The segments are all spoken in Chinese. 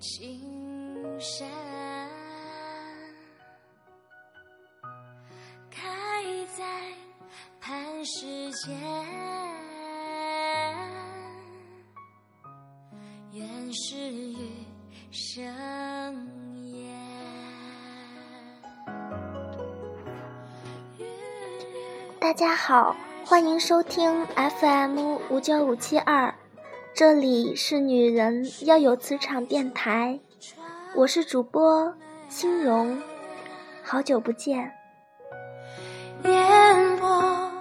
青山开在磐石间，原是雨声烟。大家好，欢迎收听 FM 五九五七二，这里是女人要有磁场电台，我是主播心荣，好久不见。烟波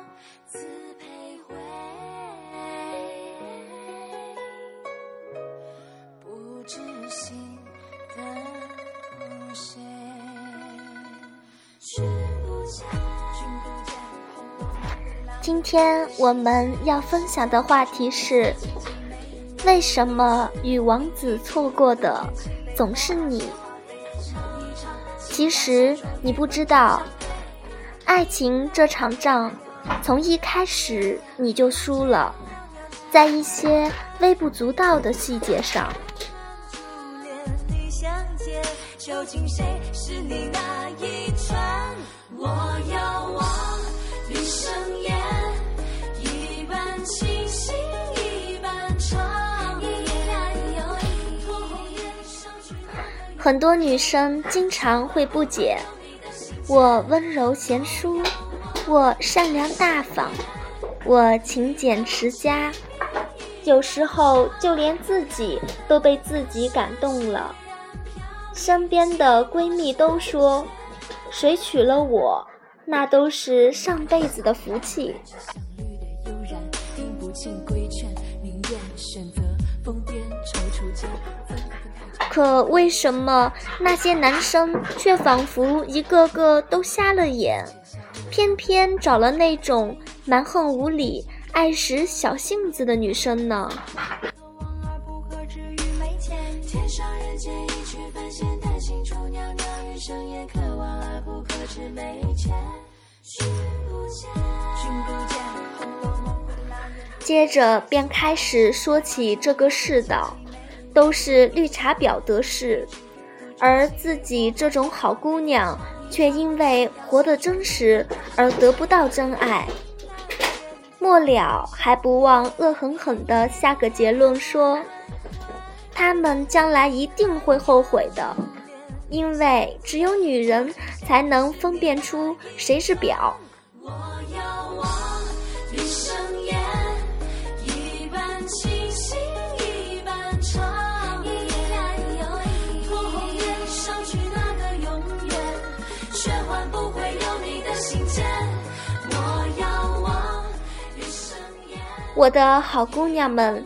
自徘徊，不知心等谁。今天我们要分享的话题是：为什么与王子错过的总是你？其实你不知道，爱情这场仗，从一开始你就输了，在一些微不足道的细节上。究竟谁是你那一串？我遥望余生烟，很多女生经常会不解，我温柔贤淑，我善良大方，我勤俭持家，有时候就连自己都被自己感动了。身边的闺蜜都说，谁娶了我，那都是上辈子的福气。选择疯癫踌躇间。可为什么那些男生却仿佛一个个都瞎了眼，偏偏找了那种蛮横无理、爱使小性子的女生呢？《》。接着便开始说起这个世道，都是绿茶婊得势，而自己这种好姑娘却因为活得真实而得不到真爱。末了还不忘恶狠狠地下个结论说，他们将来一定会后悔的，因为只有女人才能分辨出谁是婊。我的好姑娘们，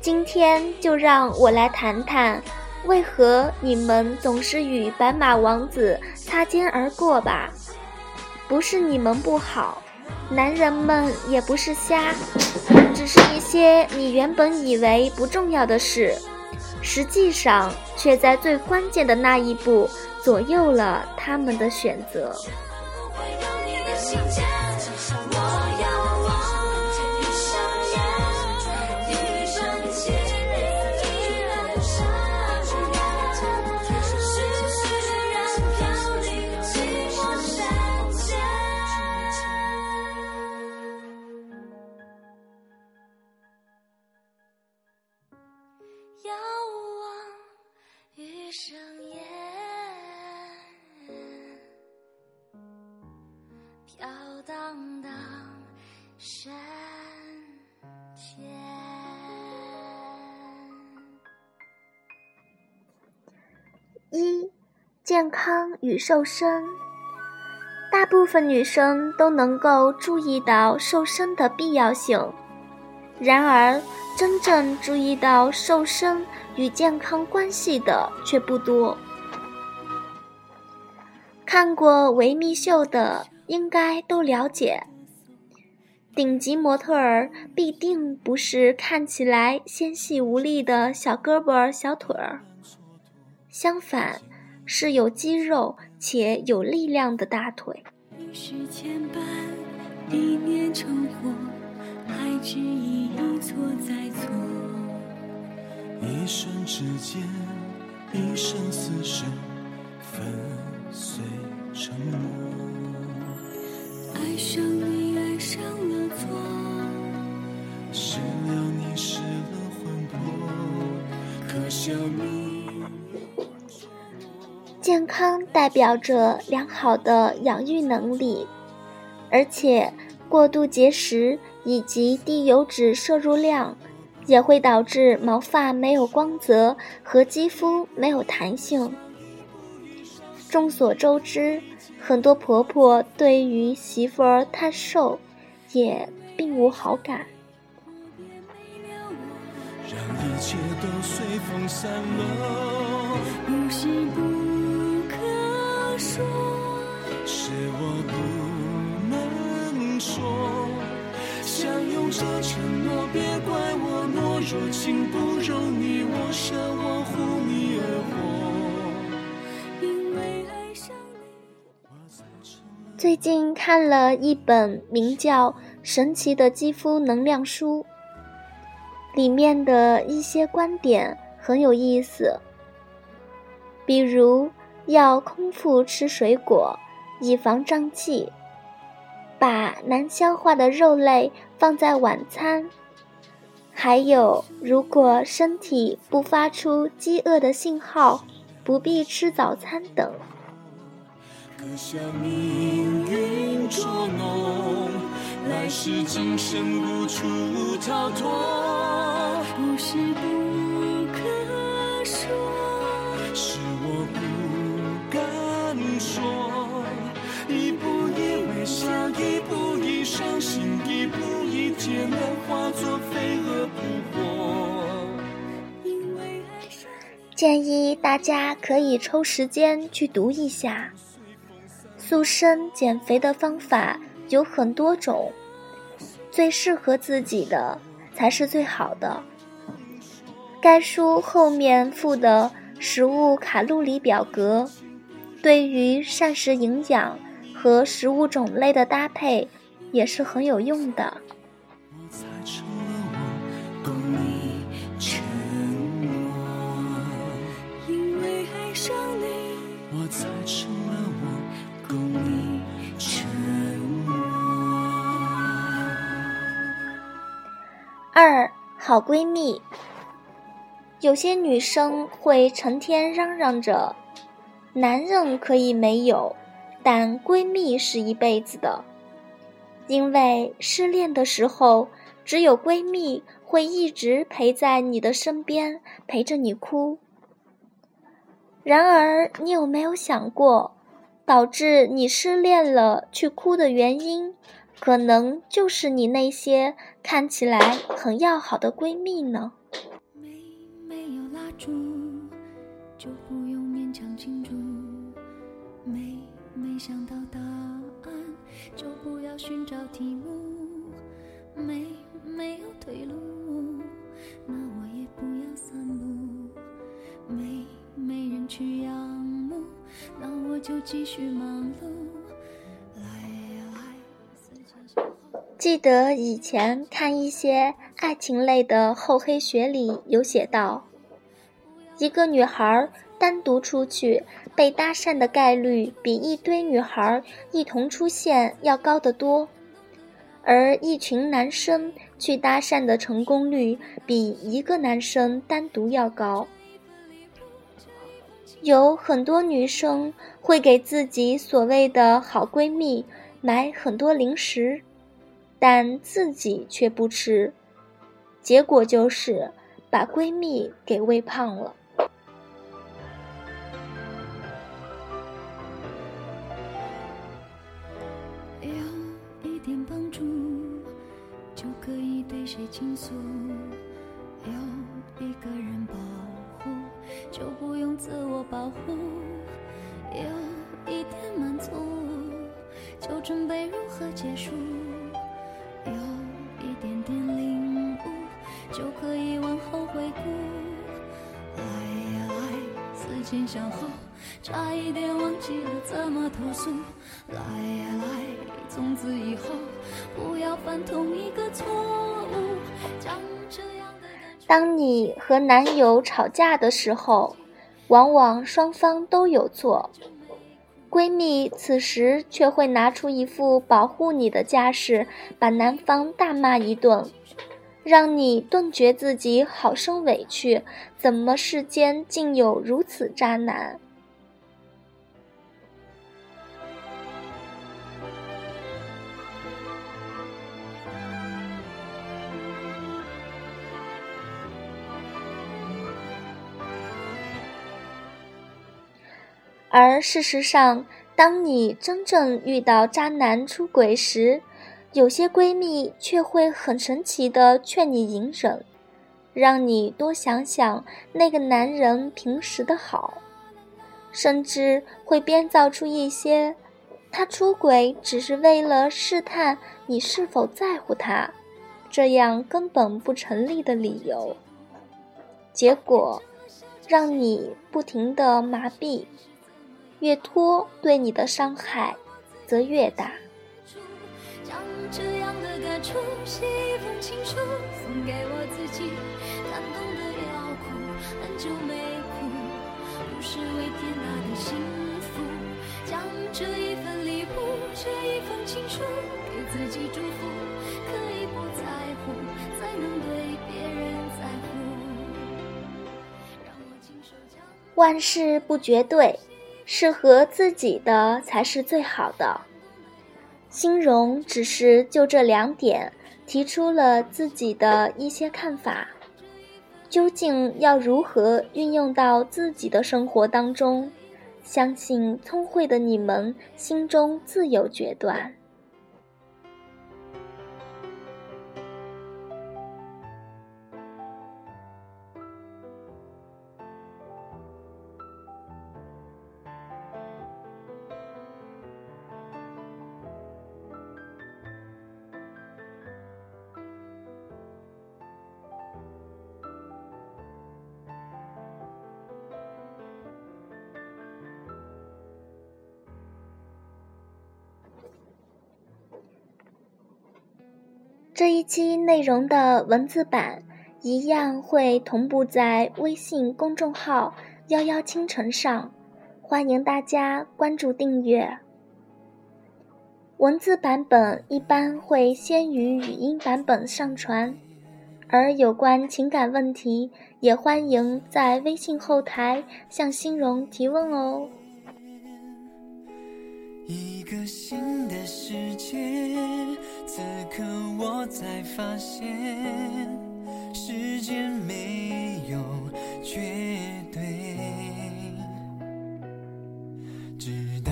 今天就让我来谈谈，为何你们总是与白马王子擦肩而过吧？不是你们不好，男人们也不是瞎，只是一些你原本以为不重要的事，实际上却在最关键的那一步左右了他们的选择。余生烟，飘荡荡山间。一、健康与瘦身。大部分女生都能够注意到瘦身的必要性，然而真正注意到瘦身与健康关系的却不多。看过维密秀的应该都了解，顶级模特儿必定不是看起来纤细无力的小胳膊小腿儿。相反，是有肌肉且有力量的大腿。一世牵绊，一念成祸，爱只一一错再错。一瞬之间，一生厮守，粉碎沉默。爱上你，爱上了错，失了你，失了魂魄，可笑你。健康代表着良好的养育能力，而且过度节食以及低油脂摄入量也会导致毛发没有光泽和肌肤没有弹性。众所周知，很多婆婆对于媳妇儿太瘦也并无好感。让一切都随风散落，不是不可说，是我说。相拥着承诺，别怪我懦弱，情不容你，我舍我护你而活。最近看了一本名叫《神奇的肌肤能量书》，里面的一些观点很有意思，比如要空腹吃水果，以防胀气；把难消化的肉类放在晚餐；还有，如果身体不发出饥饿的信号，不必吃早餐等。可笑命运捉弄，来世今生无处逃脱。不是不建议大家可以抽时间去读一下。塑身减肥的方法有很多种，最适合自己的才是最好的。该书后面附的食物卡路里表格，对于膳食营养和食物种类的搭配也是很有用的。成了我，供你承诺。二好闺蜜，有些女生会成天嚷嚷着，男人可以没有，但闺蜜是一辈子的。因为失恋的时候，只有闺蜜会一直陪在你的身边，陪着你哭。然而，你有没有想过，导致你失恋了去哭的原因，可能就是你那些看起来很要好的闺蜜呢？没没有蜡烛，就不用勉强庆祝。没没想到答案，就不要寻找题目。没没有退路，就继续忙碌。记得以前看一些爱情类的厚黑学里有写到，一个女孩单独出去被搭讪的概率比一堆女孩一同出现要高得多，而一群男生去搭讪的成功率比一个男生单独要高。有很多女生会给自己所谓的好闺蜜买很多零食。但自己却不吃，结果就是把闺蜜给喂胖了。来，思前想后，差一点忘记了怎么投诉。来呀来，从此以后不要犯同一个错误，将这样的感觉。当你和男友吵架的时候，往往双方都有错。闺蜜此时却会拿出一副保护你的架势，把男方大骂一顿，让你顿觉自己好生委屈。怎么世间竟有如此渣男？而事实上，当你真正遇到渣男出轨时，有些闺蜜却会很神奇的劝你隐忍，让你多想想那个男人平时的好，甚至会编造出一些他出轨只是为了试探你是否在乎他，这样根本不成立的理由，结果让你不停的麻痹。越拖，对你的伤害则越大。将这样的感触写一封情书，送给我自己，感动的要哭，很久没哭，不是为天大的幸福。将这一份礼物，这一封情书，给自己祝福，可以不在乎，才能对别人在乎。让我亲手将万事不绝对。适合自己的才是最好的。心荣只是就这两点提出了自己的一些看法，究竟要如何运用到自己的生活当中，相信聪慧的你们心中自有决断。这一期内容的文字版一样会同步在微信公众号“幺幺倾城”上，欢迎大家关注订阅。文字版本一般会先于语音版本上传，而有关情感问题，也欢迎在微信后台向欣荣提问哦。一个新的世界，此刻我才发现，时间没有绝对。今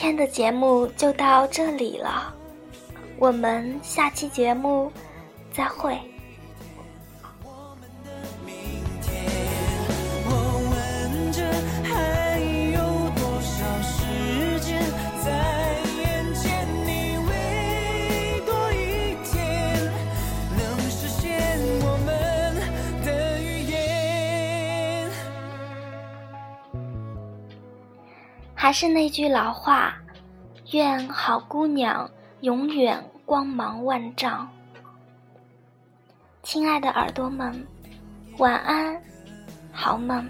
天的节目就到这里了，我们下期节目再会。还是那句老话，愿好姑娘永远光芒万丈。亲爱的耳朵们，晚安，好梦。